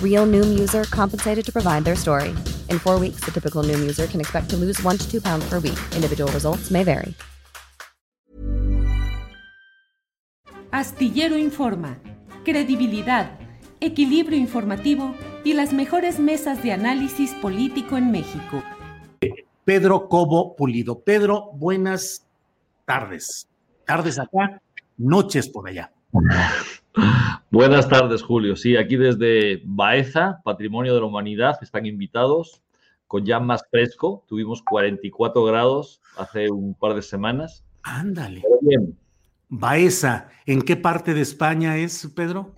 Real Noom user compensated to provide their story. In four weeks, the typical Noom user can expect to lose one to two pounds per week. Individual results may vary. Astillero Informa, credibilidad, equilibrio informativo y las mejores mesas de análisis político en México. Pedro Cobo Pulido. Pedro, buenas tardes. Tardes acá, noches por allá. Buenas tardes, Julio. Sí, aquí desde Baeza, Patrimonio de la Humanidad, están invitados con ya más fresco. Tuvimos 44 grados hace un par de semanas. Ándale. bien. Baeza, ¿en qué parte de España es, Pedro?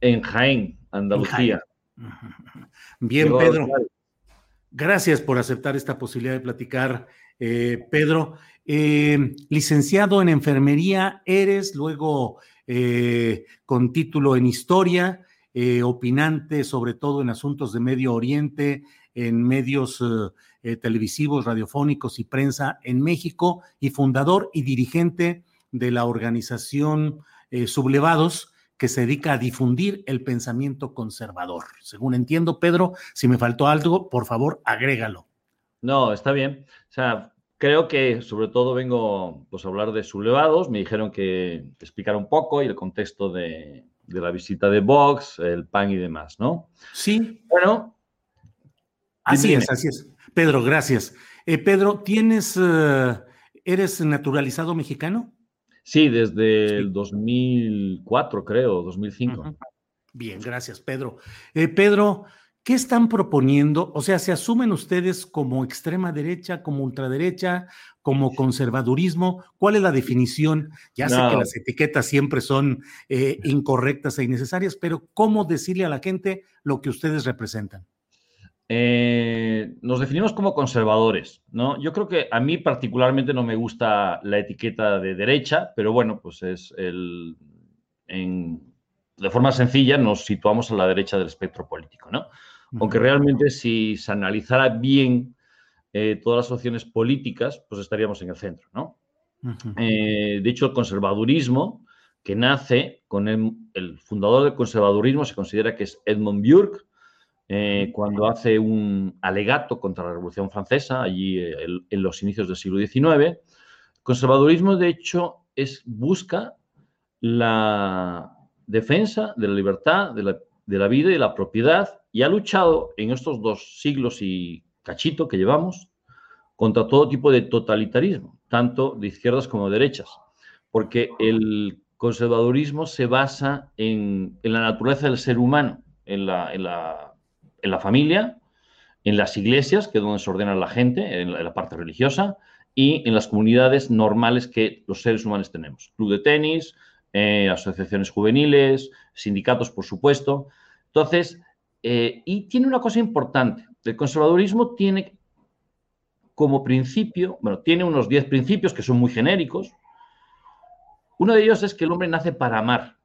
En, Jaén, Andalucía. Bien, Pedro. Gracias por aceptar esta posibilidad de platicar, eh, Pedro. Eh, licenciado en enfermería eres, luego eh, con título en historia, opinante sobre todo en asuntos de Medio Oriente, en medios televisivos, radiofónicos y prensa en México, y fundador y dirigente de la organización Sublevados, que se dedica a difundir el pensamiento conservador. Según entiendo, Pedro, si me faltó algo, por favor, agrégalo. No, está bien. O sea, creo que sobre todo vengo pues, a hablar de sublevados. Me dijeron que explicara un poco y el contexto de, la visita de Vox, el PAN y demás, ¿no? Sí. Bueno. Así es, así es. Pedro, gracias. Eh, Pedro, ¿tienes, eh, eres naturalizado mexicano? Sí, desde el 2004, creo, 2005. Bien, gracias, Pedro. Eh, Pedro, ¿qué están proponiendo? O sea, ¿se asumen ustedes como extrema derecha, como ultraderecha, como conservadurismo? ¿Cuál es la definición? Ya sé que las etiquetas siempre son eh, incorrectas e innecesarias, pero ¿cómo decirle a la gente lo que ustedes representan? Eh, nos definimos como conservadores, ¿no? Yo creo que a mí particularmente no me gusta la etiqueta de derecha, pero bueno, pues es el... de forma sencilla nos situamos a la derecha del espectro político, ¿no? Aunque realmente si se analizara bien eh, todas las opciones políticas, pues estaríamos en el centro, ¿no? Eh, de hecho, el conservadurismo, que nace con el, el fundador del conservadurismo, se considera que es Edmund Burke, eh, cuando hace un alegato contra la Revolución Francesa, allí en los inicios del siglo XIX. El conservadurismo, de hecho, es, busca la defensa de la libertad, de la, vida y de la propiedad y ha luchado en estos dos siglos y cachito que llevamos contra todo tipo de totalitarismo, tanto de izquierdas como de derechas, porque el conservadurismo se basa en, la naturaleza del ser humano, en la en la familia, en las iglesias, que es donde se ordena la gente, en la, parte religiosa, y en las comunidades normales que los seres humanos tenemos. Club de tenis, eh, asociaciones juveniles, sindicatos, por supuesto. Entonces, eh, y tiene una cosa importante. El conservadurismo tiene como principio, bueno, tiene unos 10 principios que son muy genéricos. Uno de ellos es que el hombre nace para amar.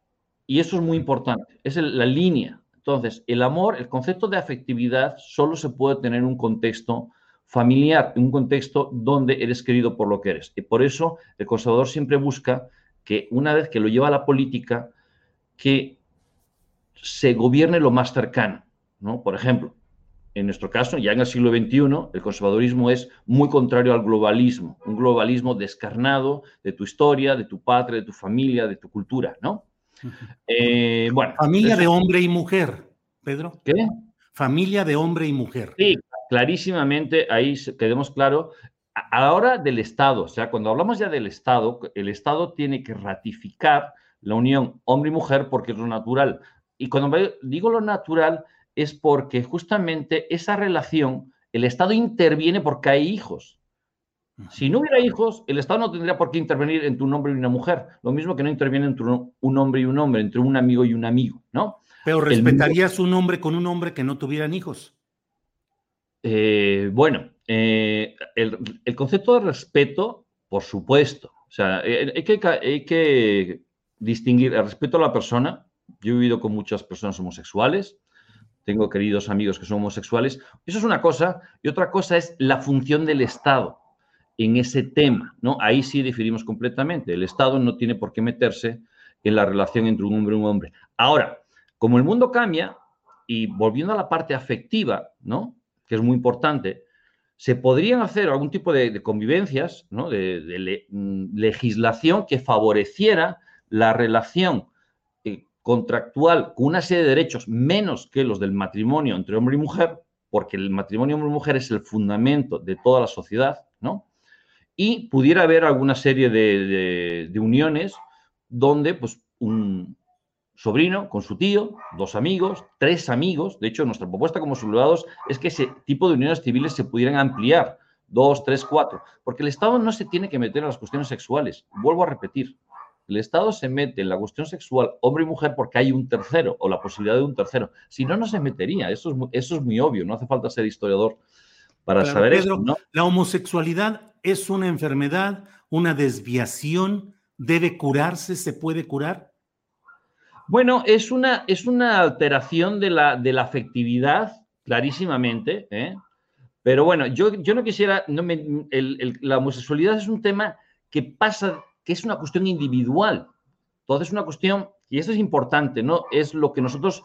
Y eso es muy importante. Es la línea entonces, el amor, el concepto de afectividad solo se puede tener en un contexto familiar, en un contexto donde eres querido por lo que eres. Y por eso el conservador siempre busca que una vez que lo lleva a la política, que se gobierne lo más cercano. ¿no? Por ejemplo, en nuestro caso, ya en el siglo XXI, el conservadurismo es muy contrario al globalismo, un globalismo descarnado de tu historia, de tu patria, de tu familia, de tu cultura, ¿no? Eh, bueno. Familia de hombre y mujer, Pedro. ¿Qué? Familia de hombre y mujer. Sí, clarísimamente, ahí quedemos claro, a la hora del Estado, o sea, cuando hablamos ya del Estado, el Estado tiene que ratificar la unión hombre y mujer porque es lo natural. Y cuando digo lo natural es porque justamente esa relación, el Estado interviene porque hay hijos. Si no hubiera hijos, el Estado no tendría por qué intervenir entre un hombre y una mujer. Lo mismo que no interviene entre un hombre y un hombre, entre un amigo y un amigo, ¿no? Pero respetarías un hombre con un hombre que no tuvieran hijos. Eh, bueno, eh, el, concepto de respeto, por supuesto. O sea, eh, hay que, distinguir el respeto a la persona. Yo he vivido con muchas personas homosexuales, tengo queridos amigos que son homosexuales. Eso es una cosa. Y otra cosa es la función del Estado en ese tema, ¿no? Ahí sí diferimos completamente. El Estado no tiene por qué meterse en la relación entre un hombre y un hombre. Ahora, como el mundo cambia, y volviendo a la parte afectiva, ¿no? Que es muy importante, se podrían hacer algún tipo de, convivencias, ¿no? De, mm, legislación que favoreciera la relación eh, contractual con una serie de derechos menos que los del matrimonio entre hombre y mujer, porque el matrimonio hombre-mujer es el fundamento de toda la sociedad, ¿no? y pudiera haber alguna serie de, uniones donde pues, un sobrino con su tío, dos amigos, tres amigos. De hecho, nuestra propuesta como sublevados es que ese tipo de uniones civiles se pudieran ampliar, dos, tres, cuatro, porque el Estado no se tiene que meter en las cuestiones sexuales. Vuelvo a repetir, el Estado se mete en la cuestión sexual hombre y mujer porque hay un tercero o la posibilidad de un tercero. Si no, no se metería. Eso es, eso es muy obvio, no hace falta ser historiador para saber eso. ¿no? La homosexualidad es una enfermedad, una desviación, debe curarse, se puede curar. Bueno, es una, es una alteración de la, de la afectividad, clarísimamente, ¿eh? pero bueno, yo, yo no quisiera, no me, la homosexualidad es un tema que pasa, que es una cuestión individual, entonces es una cuestión, y esto es importante, ¿no? Es lo que nosotros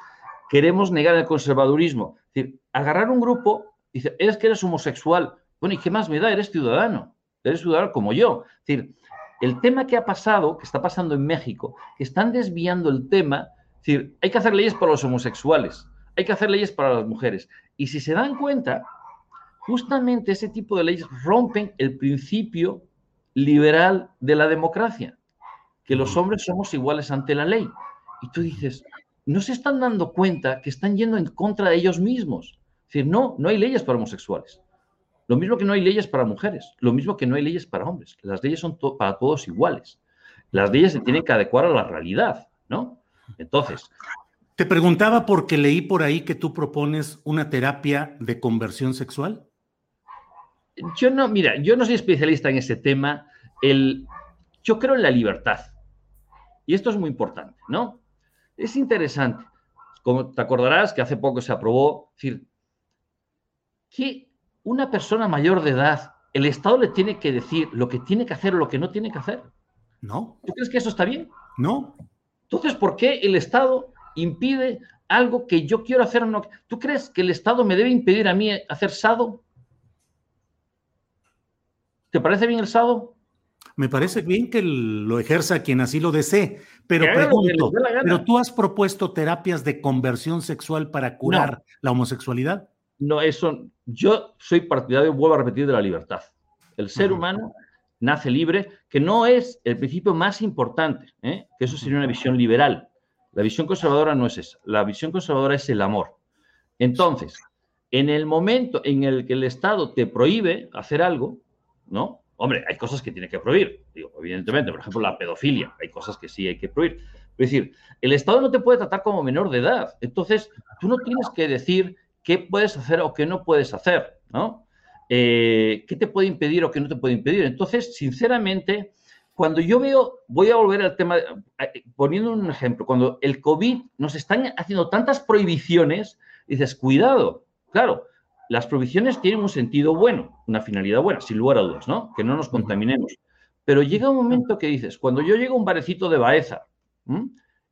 queremos negar el conservadurismo. Es decir, agarrar un grupo, dice, eres que eres homosexual, bueno, ¿y qué más me da? Eres ciudadano, eres ciudadano como yo. Es decir, el tema que ha pasado, que está pasando en México, que están desviando el tema, es decir, hay que hacer leyes para los homosexuales, hay que hacer leyes para las mujeres. Y si se dan cuenta, justamente ese tipo de leyes rompen el principio liberal de la democracia, que los hombres somos iguales ante la ley. Y tú dices, no se están dando cuenta que están yendo en contra de ellos mismos. Es decir, no, no hay leyes para homosexuales. Lo mismo que no hay leyes para mujeres, lo mismo que no hay leyes para hombres. Las leyes son para todos iguales. Las leyes se tienen que adecuar a la realidad, ¿no? Entonces. Te preguntaba porque leí por ahí que tú propones una terapia de conversión sexual. Yo no, mira, yo no soy especialista en ese tema. El, yo creo en la libertad. Y esto es muy importante, ¿no? Es interesante. Como te acordarás que hace poco se aprobó, decir, ¿qué una persona mayor de edad, el Estado le tiene que decir lo que tiene que hacer o lo que no tiene que hacer. No. ¿Tú crees que eso está bien? No. Entonces, ¿por qué el Estado impide algo que yo quiero hacer no? ¿Tú crees que el Estado me debe impedir a mí hacer sado? ¿Te parece bien el sado? Me parece bien que lo ejerza quien así lo desee, pero pregunto, ¿pero tú has propuesto terapias de conversión sexual para curar la homosexualidad? No, eso, yo soy partidario, vuelvo a repetir, de la libertad. El ser humano nace libre, que no es el principio más importante, ¿eh? que eso sería una visión liberal. La visión conservadora no es esa. La visión conservadora es el amor. Entonces, en el momento en el que el Estado te prohíbe hacer algo, ¿no? Hombre, hay cosas que tiene que prohibir. Digo, evidentemente, por ejemplo, la pedofilia. Hay cosas que sí hay que prohibir. Es decir, el Estado no te puede tratar como menor de edad. Entonces, tú no tienes que decir qué puedes hacer o qué no puedes hacer, ¿no? Eh, ¿Qué te puede impedir o qué no te puede impedir? Entonces, sinceramente, cuando yo veo, voy a volver al tema, eh, poniendo un ejemplo, cuando el COVID nos están haciendo tantas prohibiciones, dices, cuidado, claro, las prohibiciones tienen un sentido bueno, una finalidad buena, sin lugar a dudas, ¿no? Que no nos contaminemos. Pero llega un momento que dices, cuando yo llego a un barecito de Baeza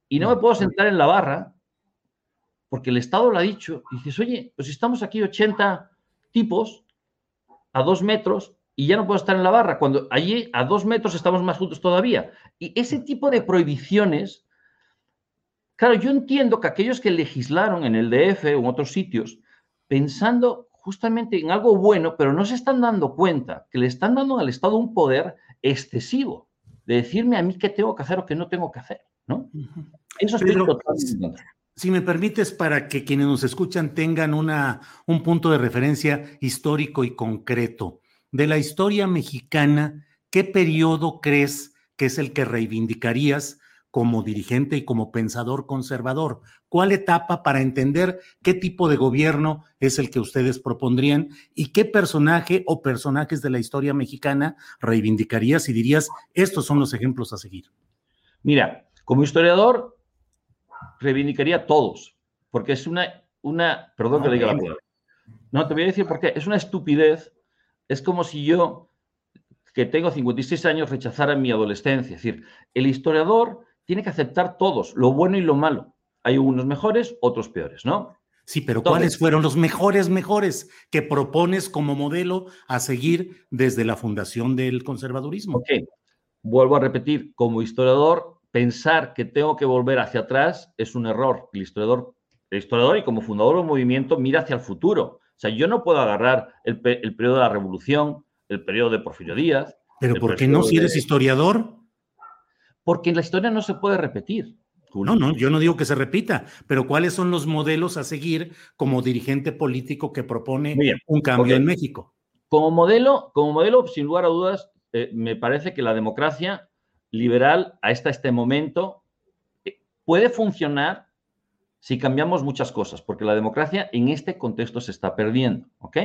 y no me puedo sentar en la barra, porque el Estado lo ha dicho, y dices, oye, pues estamos aquí 80 tipos a dos metros y ya no puedo estar en la barra, cuando allí a dos metros estamos más juntos todavía. Y ese tipo de prohibiciones, claro, yo entiendo que aquellos que legislaron en el DF o en otros sitios, pensando justamente en algo bueno, pero no se están dando cuenta que le están dando al Estado un poder excesivo de decirme a mí qué tengo que hacer o qué no tengo que hacer, ¿no? Eso es totalmente si me permites, para que quienes nos escuchan tengan una, un punto de referencia histórico y concreto. De la historia mexicana, ¿qué periodo crees que es el que reivindicarías como dirigente y como pensador conservador? ¿Cuál etapa para entender qué tipo de gobierno es el que ustedes propondrían y qué personaje o personajes de la historia mexicana reivindicarías y dirías, estos son los ejemplos a seguir? Mira, como historiador, reivindicaría todos, porque es una, una perdón que le diga la palabra. No, te voy a decir por qué. Es una estupidez. Es como si yo, que tengo 56 años, rechazara mi adolescencia. Es decir, el historiador tiene que aceptar todos, lo bueno y lo malo. Hay unos mejores, otros peores, ¿no? Sí, pero ¿cuáles fueron los mejores, mejores que propones como modelo a seguir desde la fundación del conservadurismo? Ok, vuelvo a repetir, como historiador pensar que tengo que volver hacia atrás es un error. El historiador, el historiador y como fundador del movimiento mira hacia el futuro. O sea, yo no puedo agarrar el, periodo de la revolución, el periodo de Porfirio Díaz. ¿Pero por qué no si eres historiador? Porque la historia no se puede repetir. No, no, yo no digo que se repita, pero ¿cuáles son los modelos a seguir como dirigente político que propone un cambio en México? Como modelo, como modelo, sin lugar a dudas, eh, me parece que la democracia liberal hasta este momento eh, puede funcionar si cambiamos muchas cosas, porque la democracia en este contexto se está perdiendo, ¿ok?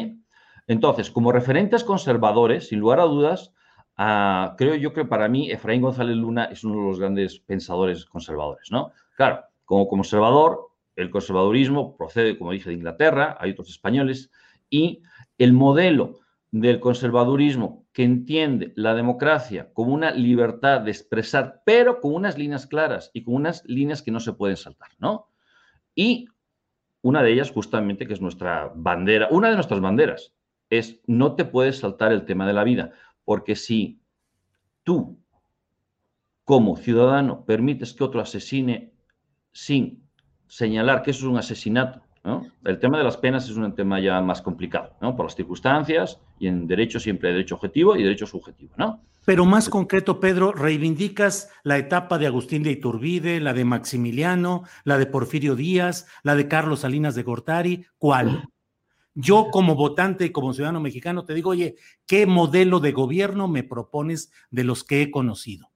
Entonces, como referentes conservadores, sin lugar a dudas, ah, creo yo que para mí Efraín González Luna es uno de los grandes pensadores conservadores, ¿no? Claro, como conservador, el conservadurismo procede, como dije, de Inglaterra, hay otros españoles, y el modelo del conservadurismo que entiende la democracia como una libertad de expresar, pero con unas líneas claras y con unas líneas que no se pueden saltar, ¿no? Y una de ellas justamente que es nuestra bandera, una de nuestras banderas es no te puedes saltar el tema de la vida, porque si tú como ciudadano permites que otro asesine sin señalar que eso es un asesinato el tema de las penas es un tema ya más complicado, ¿no? Por las circunstancias y en derecho siempre hay derecho objetivo y derecho subjetivo, ¿no? Pero más concreto, Pedro, reivindicas la etapa de Agustín de Iturbide, la de Maximiliano, la de Porfirio Díaz, la de Carlos Salinas de Gortari, ¿cuál? Yo como votante y como ciudadano mexicano te digo, oye, ¿qué modelo de gobierno me propones de los que he conocido?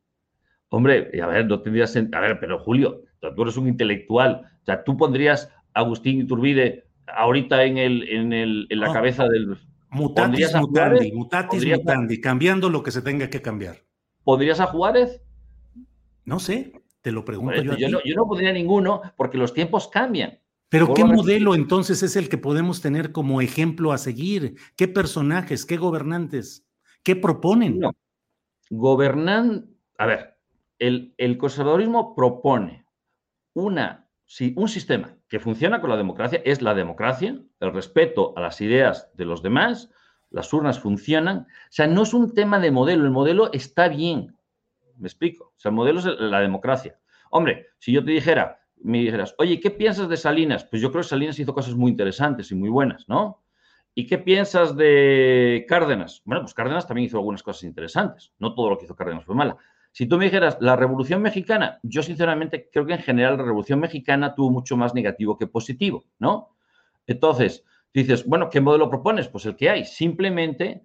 Hombre, a ver, no tendrías, a ver, pero Julio, tú eres un intelectual, o sea, tú pondrías Agustín Iturbide ahorita en, el, en, el, en la cabeza del... Mutatis mutandi, mutatis mutandi, cambiando lo que se tenga que cambiar. ¿Podrías a Juárez? No sé, te lo pregunto yo. Yo no, yo no pondría ninguno porque los tiempos cambian. Pero ¿qué modelo entonces es el que podemos tener como ejemplo a seguir? ¿Qué personajes, qué gobernantes, qué proponen? Gobernan, a ver, el, el conservadurismo propone una, un sistema que funciona con la democracia es la democracia, el respeto a las ideas de los demás, las urnas funcionan. O sea, no es un tema de modelo, el modelo está bien. Me explico. O sea, el modelo es la democracia. Hombre, si yo te dijera, me dijeras, oye, ¿qué piensas de Salinas? Pues yo creo que Salinas hizo cosas muy interesantes y muy buenas, ¿no? ¿Y qué piensas de Cárdenas? Bueno, pues Cárdenas también hizo algunas cosas interesantes. No todo lo que hizo Cárdenas fue mala. Si tú me dijeras la Revolución Mexicana, yo sinceramente creo que en general la Revolución Mexicana tuvo mucho más negativo que positivo, ¿no? Entonces, dices, bueno, ¿qué modelo propones? Pues el que hay, simplemente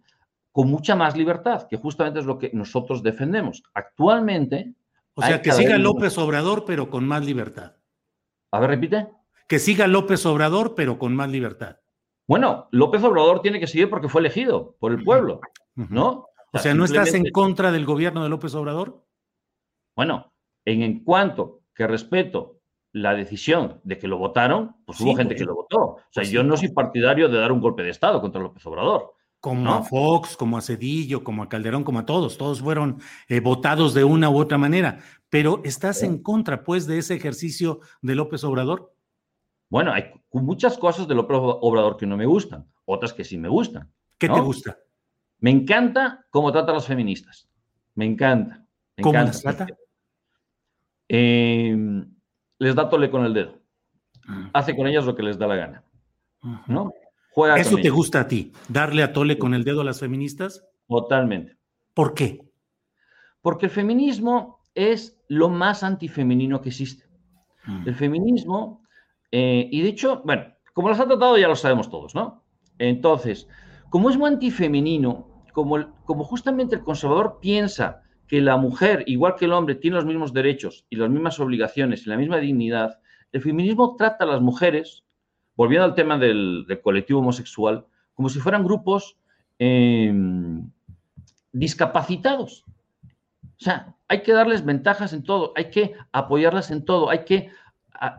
con mucha más libertad, que justamente es lo que nosotros defendemos. Actualmente... O sea, que siga López Obrador, pero con más libertad. A ver, repite. Que siga López Obrador, pero con más libertad. Bueno, López Obrador tiene que seguir porque fue elegido por el pueblo, ¿no? O sea, ¿no estás en contra del gobierno de López Obrador? Bueno, en, en cuanto que respeto la decisión de que lo votaron, pues hubo gente pues que lo votó. O sea, pues yo no soy partidario de dar un golpe de Estado contra López Obrador. Como a Fox, como a Cedillo, como a Calderón, como a todos. Todos fueron eh, votados de una u otra manera. Pero ¿estás en contra, pues, de ese ejercicio de López Obrador? Bueno, hay muchas cosas de López Obrador que no me gustan, otras que sí me gustan. ¿Qué te gusta? Me encanta cómo trata a las feministas. Me encanta. ¿Cómo las trata? Eh, les da tole con el dedo. Mm. Hace con ellas lo que les da la gana. ¿No? Juega ¿Eso te gusta a ti? ¿Darle a tole con el dedo a las feministas? Totalmente. ¿Por qué? Porque el feminismo es lo más antifemenino que existe. Mm. El feminismo, eh, y de hecho, bueno, como los ha tratado ya lo sabemos todos, ¿no? Entonces, como es muy antifemenino, como, como justamente el conservador piensa que la mujer, igual que el hombre, tiene los mismos derechos y las mismas obligaciones y la misma dignidad, el feminismo trata a las mujeres, volviendo al tema del, colectivo homosexual, como si fueran grupos em, discapacitados. O sea, hay que darles ventajas en todo, hay que apoyarlas en todo, hay que...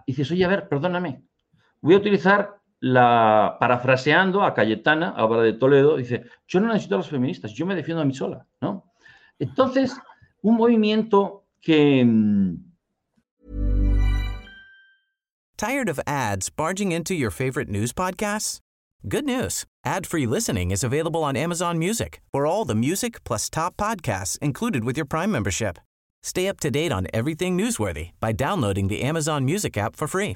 y dices, oye, a ver, perdóname, voy a utilizar la, parafraseando a Cayetana, ahora de Toledo, dice, yo no necesito a los feministas, yo me defiendo a mí sola, ¿no? Entonces, un movimiento que... Mm, ¿Tired of ads barging into your favorite news podcasts? Good news. Ad-free listening is available on Amazon Music for all the music plus top podcasts included with your Prime membership. Stay up to date on everything newsworthy by downloading the Amazon Music app for free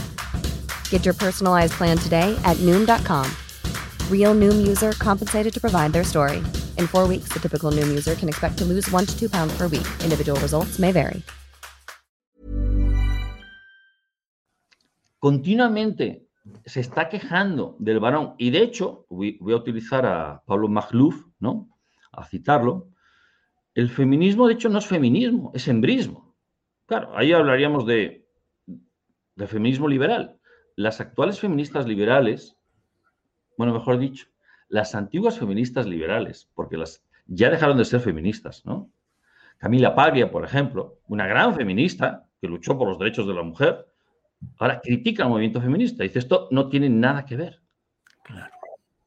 Get your personalized plan today at Noom.com. Real Noom user compensated to provide their story. In four weeks, the typical Noom user can expect to lose one to two pounds per week. Individual results may vary. Continuamente se está quejando del varón, y de hecho, voy, a utilizar a Pablo Magluf, ¿no? A citarlo. El feminismo, de hecho, no es feminismo, es embrismo. Claro, ahí hablaríamos de, de feminismo liberal. Las actuales feministas liberales bueno, mejor dicho, las antiguas feministas liberales, porque las ya dejaron de ser feministas, ¿no? Camila Paglia, por ejemplo, una gran feminista que luchó por los derechos de la mujer, ahora critica al movimiento feminista. Dice, esto no tiene nada que ver. Claro.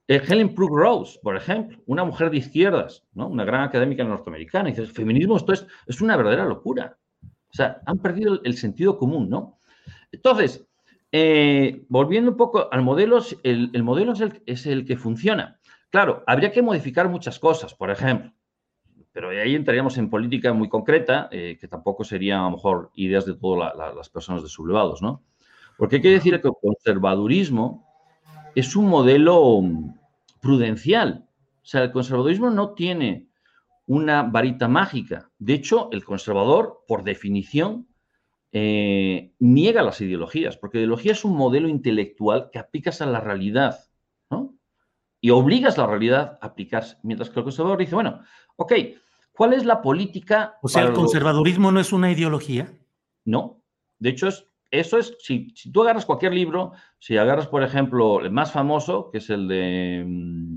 Eh, Helen Brooke Rose, por ejemplo, una mujer de izquierdas, ¿no? una gran académica norteamericana, dice, el feminismo esto es, es una verdadera locura. O sea, han perdido el, el sentido común, ¿no? Entonces, eh, volviendo un poco al modelo, el, modelo es el, que funciona. Claro, habría que modificar muchas cosas, por ejemplo, pero ahí entraríamos en política muy concreta, eh, que tampoco serían a lo mejor ideas de todas las personas de sublevados, ¿no? Porque hay que decir que el conservadurismo es un modelo prudencial. O sea, el conservadurismo no tiene una varita mágica. De hecho, el conservador, por definición, eh, niega las ideologías, porque ideología es un modelo intelectual que aplicas a la realidad, ¿no? Y obligas la realidad a aplicarse. Mientras que el conservador dice, bueno, ok, ¿cuál es la política? O sea, ¿el conservadurismo no es una ideología? No. De hecho, es, eso es, si, tú agarras cualquier libro, si agarras, por ejemplo, el más famoso, que es el de mm,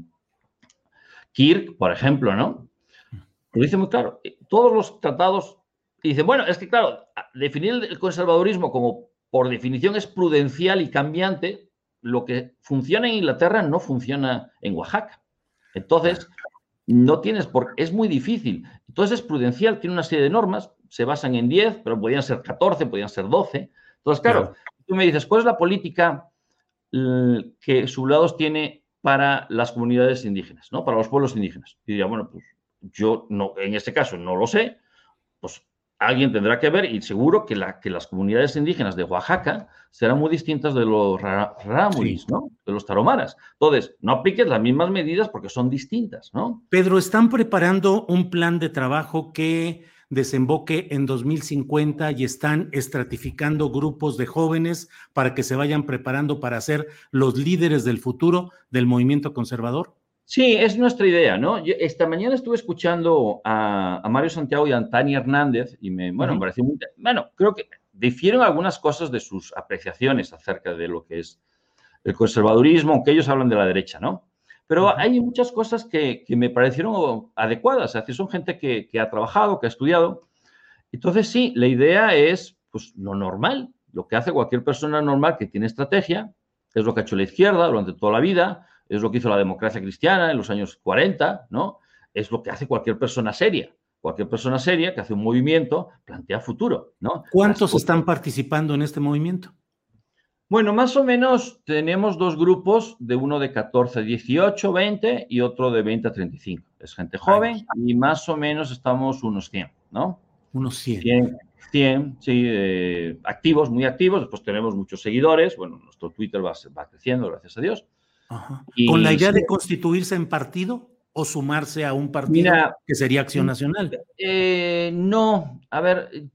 Kirk, por ejemplo, ¿no? Lo dice muy claro. Eh, todos los tratados y dice, bueno, es que claro, definir el conservadurismo como por definición es prudencial y cambiante, lo que funciona en Inglaterra no funciona en Oaxaca. Entonces, no tienes por es muy difícil. Entonces es prudencial, tiene una serie de normas, se basan en 10, pero podían ser 14, podían ser 12. Entonces, claro, tú me dices, ¿cuál es la política que Sublados tiene para las comunidades indígenas, ¿no? Para los pueblos indígenas. Y diría, bueno, pues yo no, en este caso no lo sé, pues alguien tendrá que ver y seguro que, la, que las comunidades indígenas de Oaxaca serán muy distintas de los ramuris, ¿no? De los taromaras. Entonces, no apliques las mismas medidas porque son distintas, ¿no? Pedro, están preparando un plan de trabajo que desemboque en 2050 y están estratificando grupos de jóvenes para que se vayan preparando para ser los líderes del futuro del movimiento conservador? Sí, es nuestra idea, ¿no? esta mañana estuve escuchando a, Mario Santiago y a Tania Hernández y me, bueno, me pareció muy... Bueno, creo que difieren algunas cosas de sus apreciaciones acerca de lo que es el conservadurismo, aunque ellos hablan de la derecha, ¿no? Pero hay muchas cosas que, me parecieron adecuadas, es decir, son gente que, que, ha trabajado, que ha estudiado. Entonces, sí, la idea es, pues, lo normal, lo que hace cualquier persona normal que tiene estrategia, es lo que ha hecho la izquierda durante toda la vida, es lo que hizo la democracia cristiana en los años 40, ¿no? Es lo que hace cualquier persona seria. Cualquier persona seria que hace un movimiento plantea futuro, ¿no? ¿Cuántos están participando en este movimiento? Bueno, más o menos tenemos dos grupos, de uno de 14 a 18, 20 y otro de 20 a 35. Es gente joven y más o menos estamos unos 100, ¿no? Unos 100. 100, 100 sí, eh, activos, muy activos. Después tenemos muchos seguidores. Bueno, nuestro Twitter va, va creciendo, gracias a Dios. ¿Con la idea de constituirse en partido o sumarse a un partido que sería Acción mm, Nacional? Eh, no, a ver,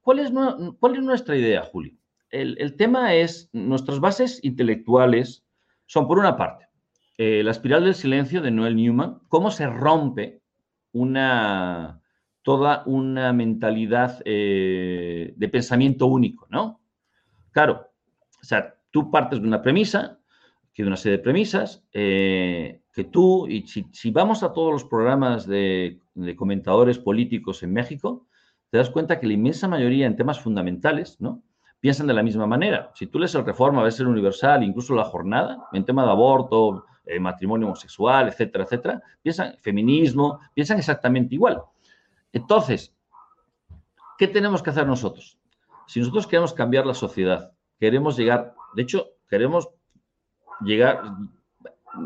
¿cuál es, ¿cuál es nuestra idea, Julio? El, tema es, nuestras bases intelectuales son, por una parte, eh, la espiral del silencio de Noel Newman, cómo se rompe una, toda una mentalidad eh, de pensamiento único, ¿no? Claro, o sea, tú partes de una premisa, de una serie de premisas, eh, que tú, y si, vamos a todos los programas de, comentadores políticos en México, te das cuenta que la inmensa mayoría en temas fundamentales, ¿no? Piensan de la misma manera. Si tú lees el Reforma, ves el Universal, incluso la jornada, en tema de aborto, eh, matrimonio homosexual, etcétera, etcétera, piensan feminismo, piensan exactamente igual. Entonces, ¿qué tenemos que hacer nosotros? Si nosotros queremos cambiar la sociedad, queremos llegar, de hecho, queremos llegar,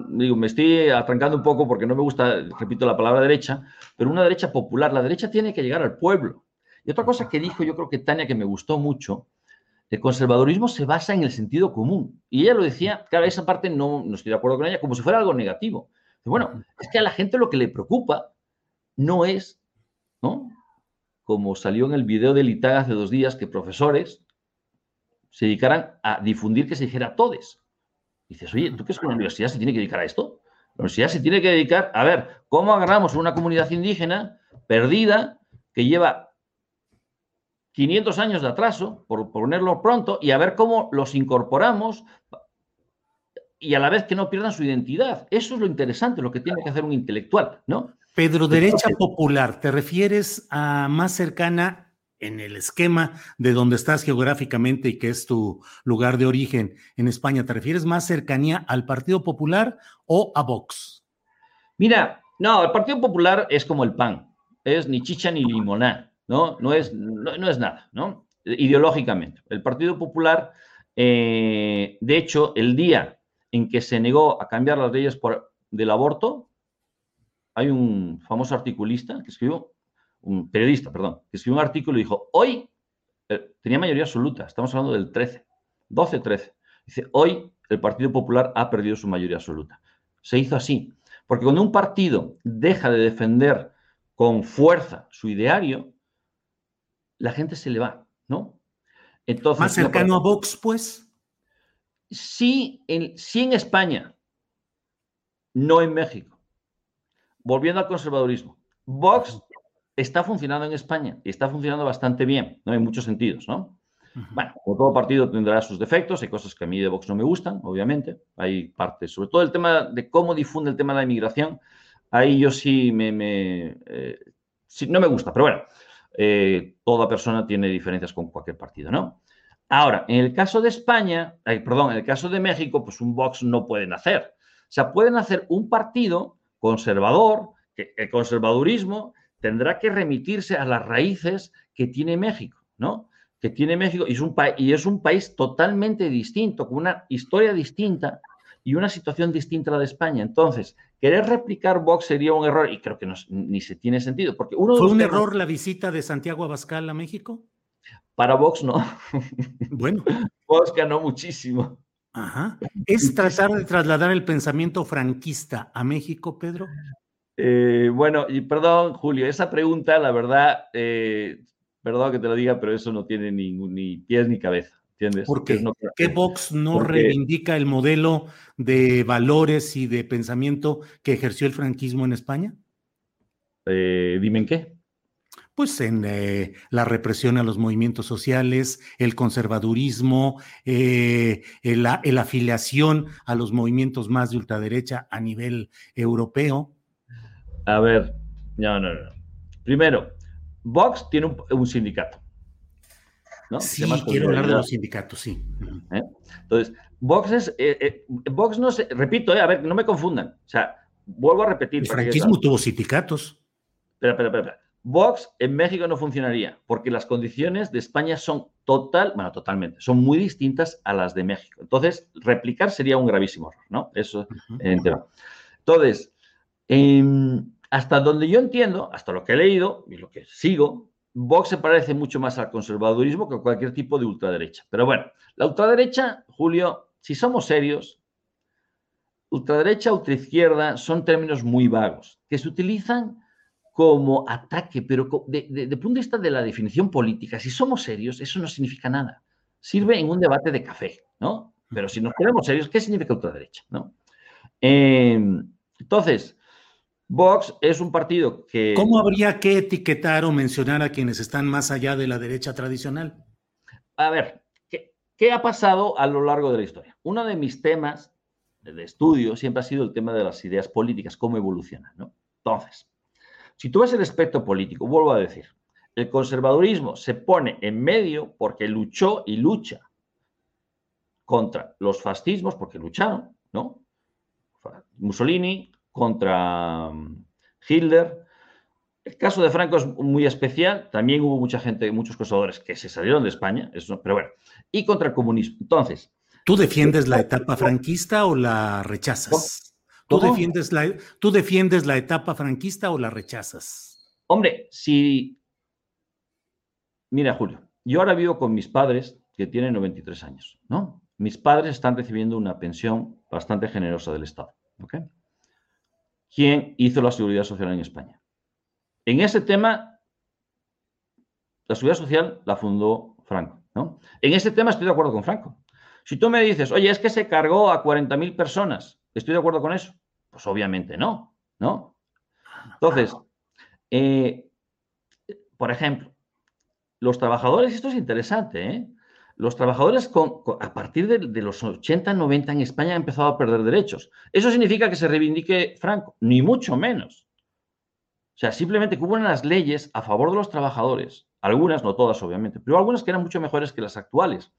digo, me estoy atrancando un poco porque no me gusta, repito, la palabra derecha, pero una derecha popular, la derecha tiene que llegar al pueblo. Y otra cosa que dijo, yo creo que Tania, que me gustó mucho, el conservadurismo se basa en el sentido común. Y ella lo decía, claro, esa parte no, no estoy de acuerdo con ella, como si fuera algo negativo. bueno, es que a la gente lo que le preocupa no es, ¿no? Como salió en el video de Litaga hace dos días, que profesores se dedicaran a difundir que se dijera todes dices, oye, ¿tú crees que la universidad se tiene que dedicar a esto? La universidad se tiene que dedicar a ver cómo agarramos una comunidad indígena perdida que lleva 500 años de atraso, por ponerlo pronto, y a ver cómo los incorporamos y a la vez que no pierdan su identidad. Eso es lo interesante, lo que tiene que hacer un intelectual, ¿no? Pedro, derecha popular, ¿te refieres a más cercana en el esquema de donde estás geográficamente y que es tu lugar de origen en España, ¿te refieres más cercanía al Partido Popular o a Vox? Mira, no, el Partido Popular es como el pan, es ni chicha ni limoná, ¿no? No es, no, es nada, ¿no? Ideológicamente. El Partido Popular, eh, de hecho, el día en que se negó a cambiar las leyes del aborto, hay un famoso articulista que escribió un periodista, perdón, que escribió un artículo y dijo, hoy, eh, tenía mayoría absoluta, estamos hablando del 13, 12-13. Dice, hoy el Partido Popular ha perdido su mayoría absoluta. Se hizo así, porque cuando un partido deja de defender con fuerza su ideario, la gente se le va, ¿no? Entonces, ¿Más cercano a Vox, pues? Sí en, sí en España, no en México. Volviendo al conservadurismo. Vox está funcionando en España y está funcionando bastante bien, ¿no? En muchos sentidos, ¿no? Bueno, como todo partido tendrá sus defectos, hay cosas que a mí de Vox no me gustan, obviamente, hay partes, sobre todo el tema de cómo difunde el tema de la inmigración, ahí yo sí me, eh, no me gusta, pero bueno, eh, toda persona tiene diferencias con cualquier partido, ¿no? Ahora, en el caso de España, perdón, en el caso de México, pues un Vox no pueden hacer. O sea, pueden hacer un partido conservador, que el conservadurismo tendrá que remitirse a las raíces que tiene México, ¿no? Que tiene México y es un, y es un país totalmente distinto, con una historia distinta y una situación distinta a la de España. Entonces, querer replicar Vox sería un error y creo que no, ni se tiene sentido. Porque uno ¿Fue un error la visita de Santiago Abascal a México? Para Vox no. Bueno. Vox ganó muchísimo. Ajá. ¿Es tratar de trasladar el pensamiento franquista a México, Pedro? Eh, bueno, y perdón, Julio, esa pregunta, la verdad, eh, perdón que te lo diga, pero eso no tiene ni, ni pies ni cabeza. ¿Entiendes? ¿Por qué? ¿Qué Vox no reivindica el modelo de valores y de pensamiento que ejerció el franquismo en España? Eh, dime en qué. Pues en la represión a los movimientos sociales, el conservadurismo, la afiliación a los movimientos más de ultraderecha a nivel europeo. A ver, no, no, no. Primero, Vox tiene un, sindicato. ¿no? Sí, quiero hablar de los sindicatos, sí. ¿Eh? Entonces, Vox es, Vox no se, repito, a ver, no me confundan, o sea, vuelvo a repetir. El franquismo tuvo sindicatos. Espera, espera, espera. Vox en México no funcionaría porque las condiciones de España son total, bueno, totalmente, son muy distintas a las de México. Entonces, replicar sería un gravísimo error, ¿no? Eso Entonces, em, hasta donde yo entiendo, hasta lo que he leído y lo que sigo, Vox se parece mucho más al conservadurismo que cualquier tipo de ultraderecha. Pero bueno, la ultraderecha, Julio, si somos serios, ultraderecha, ultraizquierda son términos muy vagos que se utilizan como ataque, pero de, punto de vista de la definición política, si somos serios, eso no significa nada. Sirve en un debate de café, ¿no? Pero si nos ponemos serios, ¿qué significa ultraderecha? ¿no? Em, entonces, Vox es un partido que... ¿Cómo habría que etiquetar o mencionar a quienes están más allá de la derecha tradicional? A ver, ¿qué, qué ha pasado a lo largo de la historia? Uno de mis temas de estudio siempre ha sido el tema de las ideas políticas, cómo evolucionan, ¿no? Entonces, si tú ves el espectro político, vuelvo a decir, el conservadurismo se pone en medio porque luchó y lucha contra los fascismos, porque lucharon, ¿no? Mussolini contra mm, Hitler. El caso de Franco es muy especial. También hubo mucha gente, muchos conservadores que se salieron de España, eso, pero bueno, y contra el comunismo. Entonces. ¿Tú defiendes la etapa franquista o la rechazas? ¿Tú defiendes, la, ¿Tú defiendes la etapa franquista o la rechazas? Hombre, si... Mira, Julio, yo ahora vivo con mis padres que tienen 93 años, ¿no? Mis padres están recibiendo una pensión bastante generosa del Estado, ¿ok? ¿Quién hizo la seguridad social en España? En ese tema, la seguridad social la fundó Franco, ¿no? En ese tema estoy de acuerdo con Franco. Si tú me dices, oye, es que se cargó a 40.000 personas ¿Estoy de acuerdo con eso? Pues obviamente no, ¿no? Entonces, eh, por ejemplo, los trabajadores, esto es interesante, ¿eh? Los trabajadores a partir de, los 80, 90 en España han empezado a perder derechos. ¿Eso significa que se reivindique Franco? Ni mucho menos. O sea, simplemente que hubo unas leyes a favor de los trabajadores, algunas, no todas obviamente, pero algunas que eran mucho mejores que las actuales.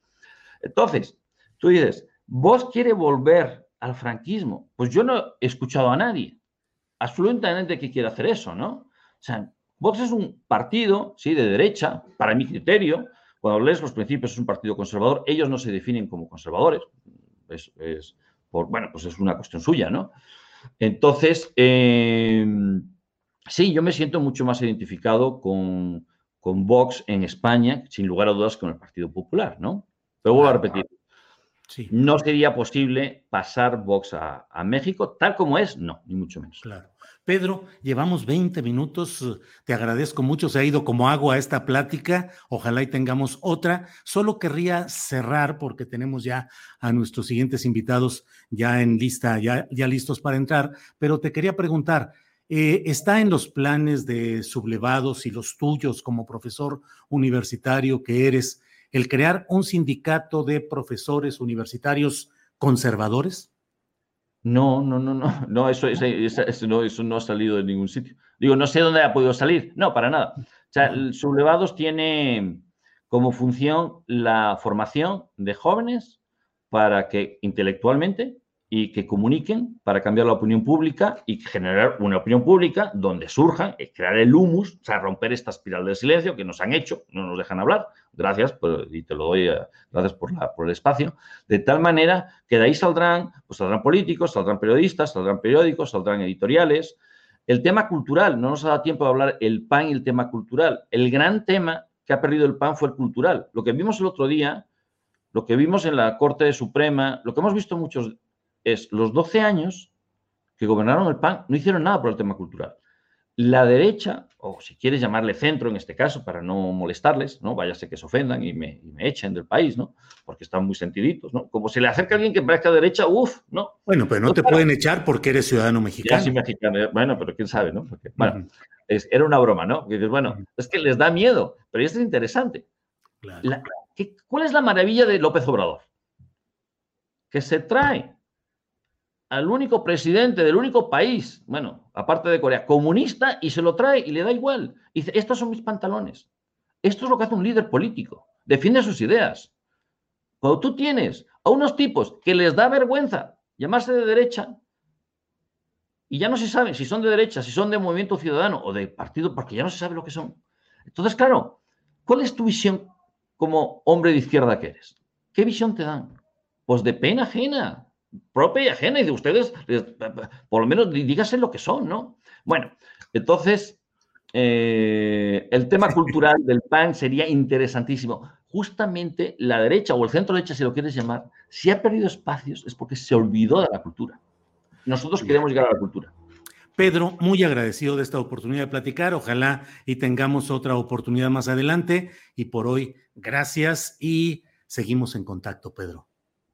Entonces, tú dices, vos quiere volver al franquismo. Pues yo no he escuchado a nadie absolutamente que quiera hacer eso, ¿no? O sea, Vox es un partido, sí, de derecha, para mi criterio. Cuando lees los principios es un partido conservador. Ellos no se definen como conservadores. Es, por, bueno, pues es una cuestión suya, ¿no? Entonces, em, sí, yo me siento mucho más identificado con, con Vox en España, sin lugar a dudas, con el Partido Popular, ¿no? Pero vuelvo a repetir, no sería posible pasar Vox a, México, tal como es, no, ni mucho menos. Claro. Pedro, llevamos 20 minutos, te agradezco mucho, se ha ido como agua esta plática, ojalá y tengamos otra. Solo querría cerrar porque tenemos ya a nuestros siguientes invitados ya en lista, ya, ya listos para entrar, pero te quería preguntar, eh, ¿está en los planes de sublevados y los tuyos como profesor universitario que eres? el crear un sindicato de profesores universitarios conservadores? No, no, no, no, no, eso, no, eso no ha salido de ningún sitio. Digo, no sé dónde ha podido salir. No, para nada. O sea, el Sublevados tiene como función la formación de jóvenes para que intelectualmente y que comuniquen para cambiar la opinión pública y generar una opinión pública donde surjan, crear el humus, o sea, romper esta espiral del silencio que nos han hecho, no nos dejan hablar, gracias, y te lo doy, eh, gracias por, la, por el espacio, de tal manera que de ahí saldrán, pues saldrán políticos, saldrán periodistas, saldrán periódicos, saldrán editoriales. El tema cultural, no nos ha dado tiempo de hablar el PAN y el tema cultural. El gran tema que ha perdido el PAN fue el cultural. Lo que vimos el otro día, lo que vimos en la Corte Suprema, lo que hemos visto muchos es los 12 años que gobernaron el PAN no hicieron nada por el tema cultural. La derecha, o si quieres llamarle centro en este caso, para no molestarles, ¿no? Váyase que se ofendan y me, echen del país, ¿no? Porque están muy sentiditos, ¿no? Como se le acerca a alguien que parezca derecha, uff, ¿no? Bueno, pero no, te pueden echar porque eres ciudadano mexicano. sí, mexicano. Bueno, pero quién sabe, ¿no? bueno, era una broma, ¿no? dices, bueno, es que les da miedo, pero esto es interesante. ¿Cuál es la maravilla de López Obrador? Que se trae al único presidente del único país, bueno, aparte de Corea, comunista, y se lo trae y le da igual. Y dice, estos son mis pantalones. Esto es lo que hace un líder político. Defiende sus ideas. Cuando tú tienes a unos tipos que les da vergüenza llamarse de derecha y ya no se sabe si son de derecha, si son de movimiento ciudadano o de partido, porque ya no se sabe lo que son. Entonces, claro, ¿cuál es tu visión como hombre de izquierda que eres? ¿Qué visión te dan? Pues de pena ajena, propia y ajena, y de ustedes, por lo menos dígase lo que son, ¿no? Bueno, entonces, eh, el tema cultural del PAN sería interesantísimo. Justamente la derecha o el centro derecha, si lo quieres llamar, si ha perdido espacios es porque se olvidó de la cultura. Nosotros queremos llegar a la cultura. Pedro, muy agradecido de esta oportunidad de platicar. Ojalá y tengamos otra oportunidad más adelante. Y por hoy, gracias y seguimos en contacto, Pedro.